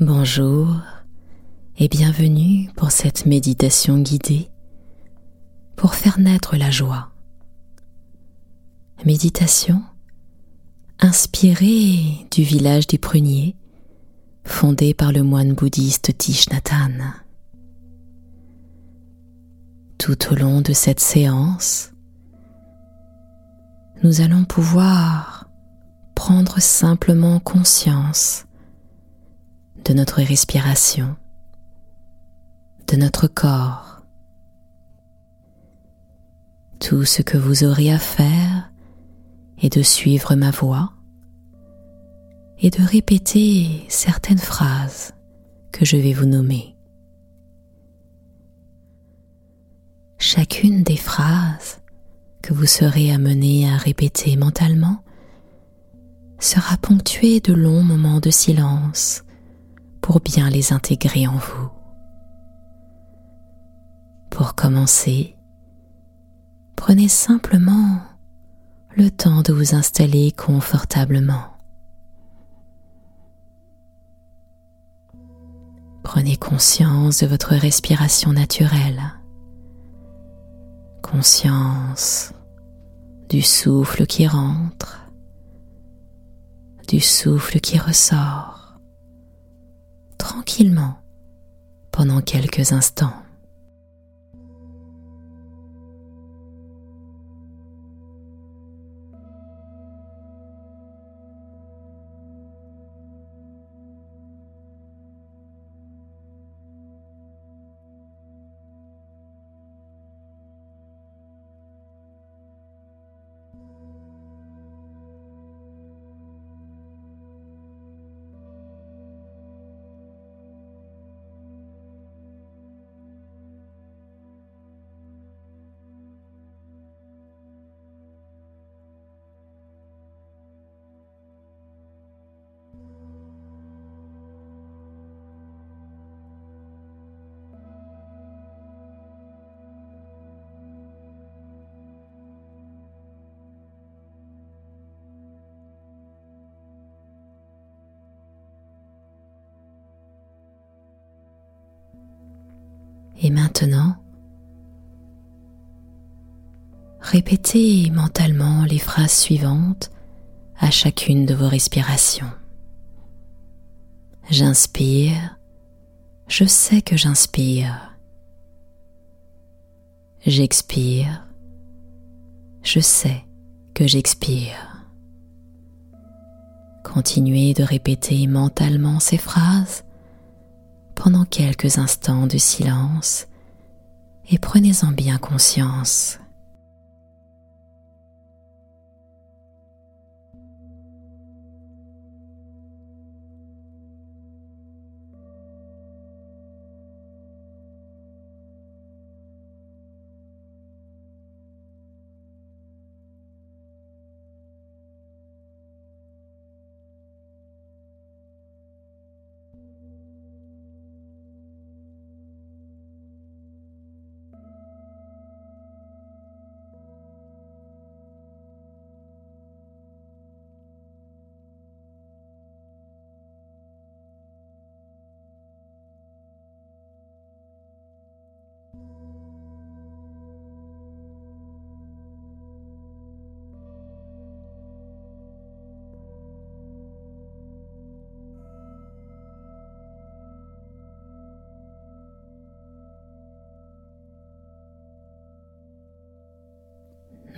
Bonjour et bienvenue pour cette méditation guidée pour faire naître la joie. Méditation inspirée du village des pruniers fondé par le moine bouddhiste Thich Tout au long de cette séance, nous allons pouvoir prendre simplement conscience de notre respiration, de notre corps. Tout ce que vous aurez à faire est de suivre ma voix et de répéter certaines phrases que je vais vous nommer. Chacune des phrases que vous serez amené à répéter mentalement sera ponctuée de longs moments de silence pour bien les intégrer en vous. Pour commencer, prenez simplement le temps de vous installer confortablement. Prenez conscience de votre respiration naturelle, conscience du souffle qui rentre, du souffle qui ressort tranquillement pendant quelques instants. Et maintenant, répétez mentalement les phrases suivantes à chacune de vos respirations. J'inspire, je sais que j'inspire. J'expire, je sais que j'expire. Continuez de répéter mentalement ces phrases pendant quelques instants de silence et prenez-en bien conscience.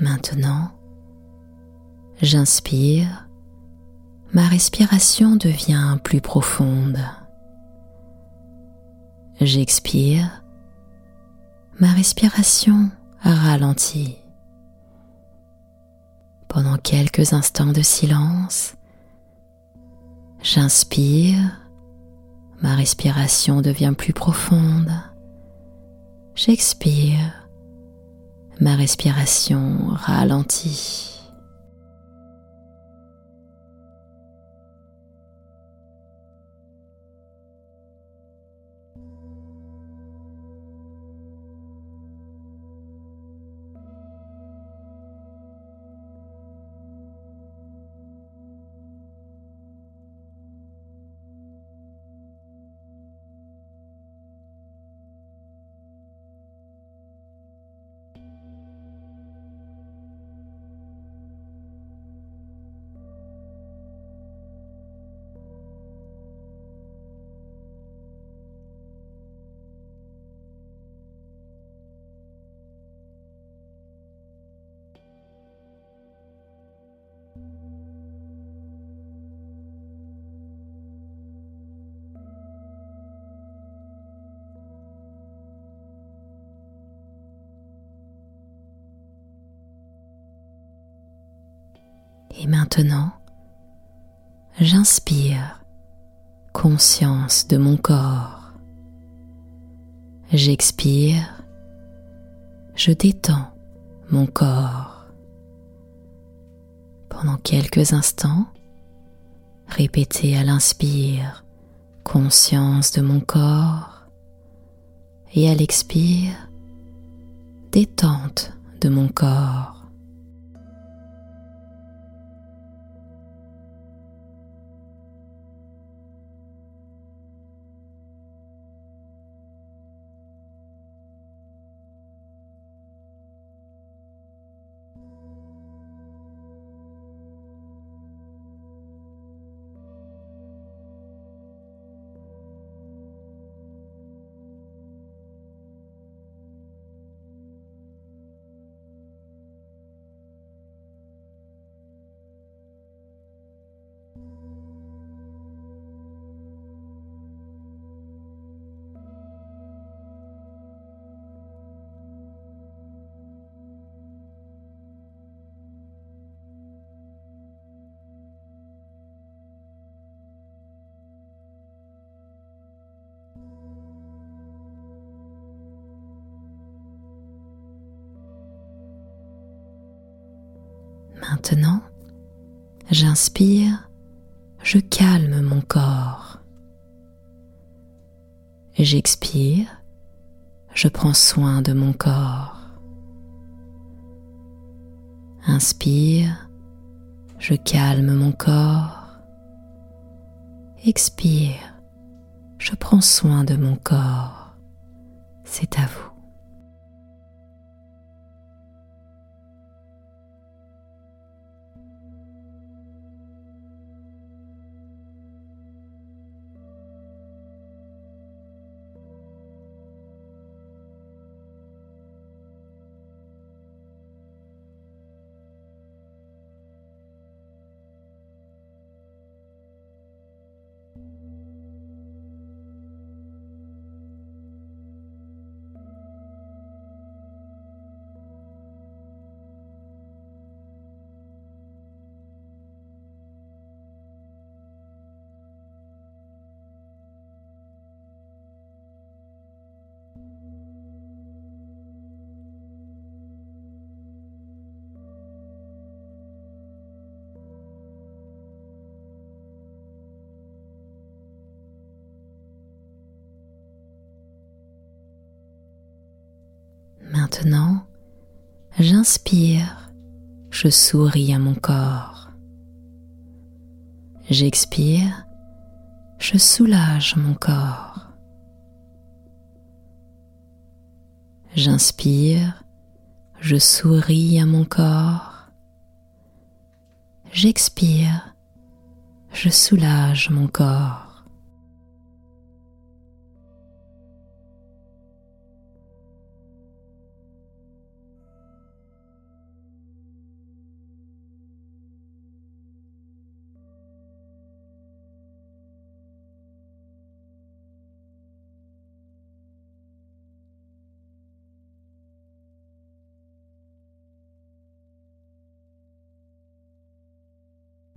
Maintenant, j'inspire, ma respiration devient plus profonde. J'expire, ma respiration ralentit. Pendant quelques instants de silence, j'inspire, ma respiration devient plus profonde. J'expire, ma respiration ralentit. Et maintenant, j'inspire conscience de mon corps. J'expire, je détends mon corps. Pendant quelques instants, répétez à l'inspire conscience de mon corps et à l'expire détente de mon corps. Maintenant, j'inspire, je calme mon corps. J'expire, je prends soin de mon corps. Inspire, je calme mon corps. Expire, je prends soin de mon corps. C'est à vous. Maintenant, j'inspire, je souris à mon corps. J'expire, je soulage mon corps. J'inspire, je souris à mon corps. J'expire, je soulage mon corps.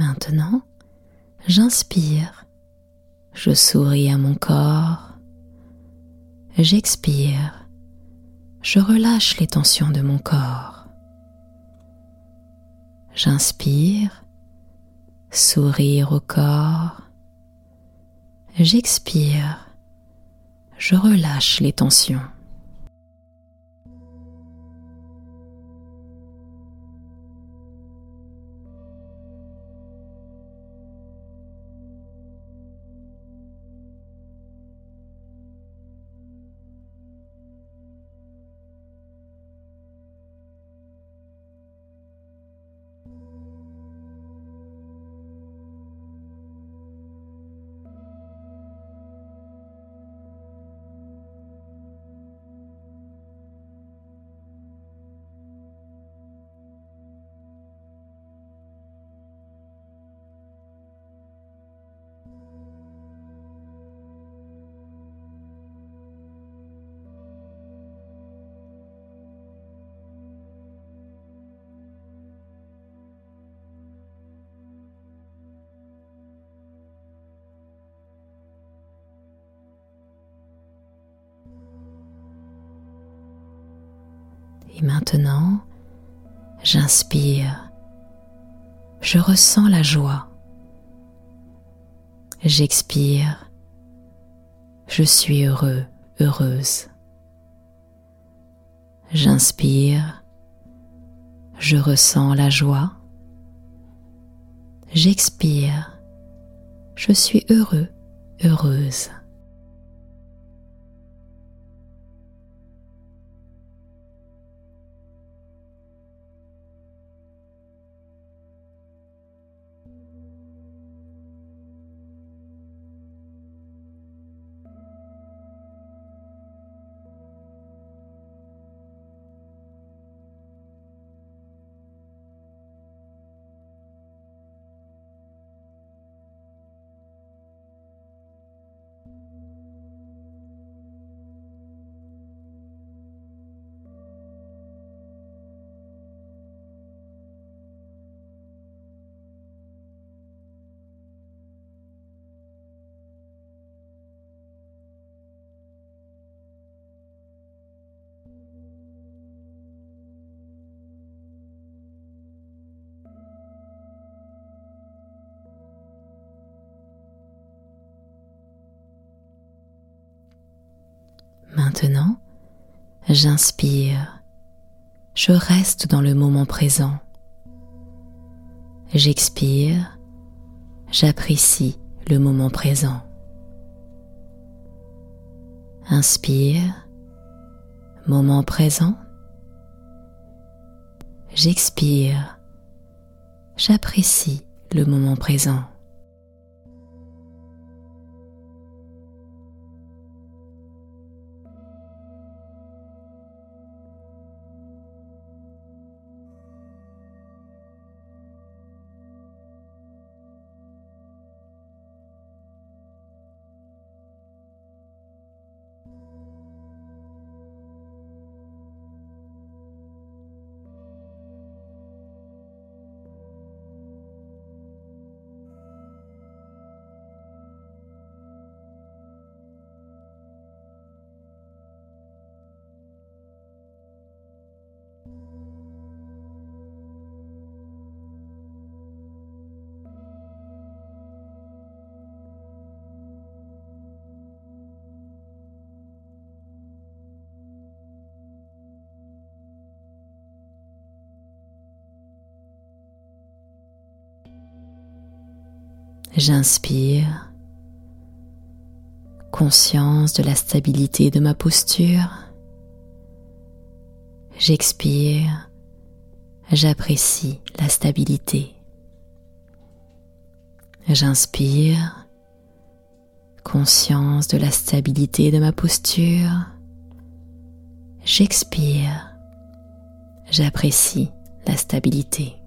Maintenant, j'inspire, je souris à mon corps, j'expire, je relâche les tensions de mon corps. J'inspire, sourire au corps, j'expire, je relâche les tensions. Et maintenant, j'inspire. Je ressens la joie. J'expire. Je suis heureux, heureuse. J'inspire. Je ressens la joie. J'expire. Je suis heureux, heureuse. Maintenant, j'inspire. Je reste dans le moment présent. J'expire. J'apprécie le moment présent. Inspire. Moment présent. J'expire. J'apprécie le moment présent. J'inspire, conscience de la stabilité de ma posture. J'expire, j'apprécie la stabilité. J'inspire, conscience de la stabilité de ma posture. J'expire, j'apprécie la stabilité.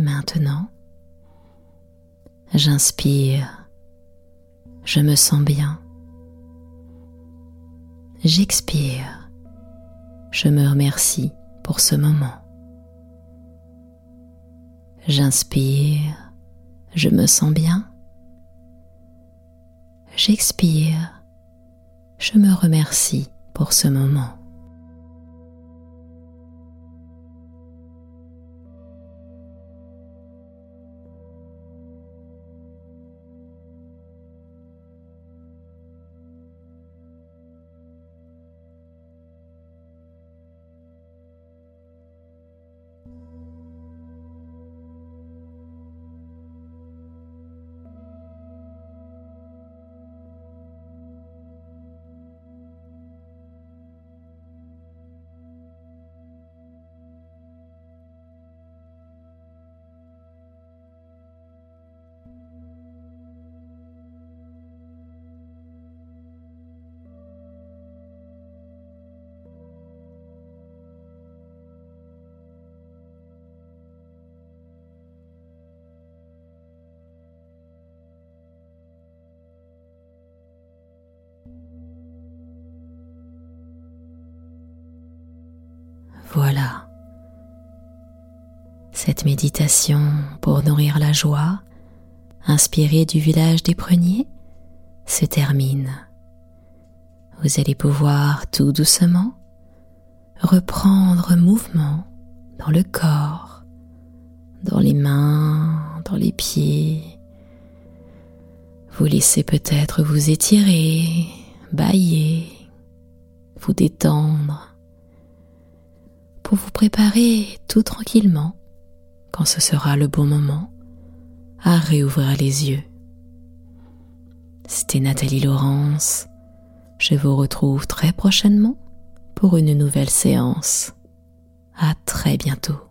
Maintenant, j'inspire, je me sens bien. J'expire, je me remercie pour ce moment. J'inspire, je me sens bien. J'expire, je me remercie pour ce moment. Cette méditation pour nourrir la joie, inspirée du village des pruniers, se termine. Vous allez pouvoir tout doucement reprendre mouvement dans le corps, dans les mains, dans les pieds. Vous laissez peut-être vous étirer, bailler, vous détendre vous préparer tout tranquillement, quand ce sera le bon moment, à réouvrir les yeux. C'était Nathalie Laurence. Je vous retrouve très prochainement pour une nouvelle séance. À très bientôt.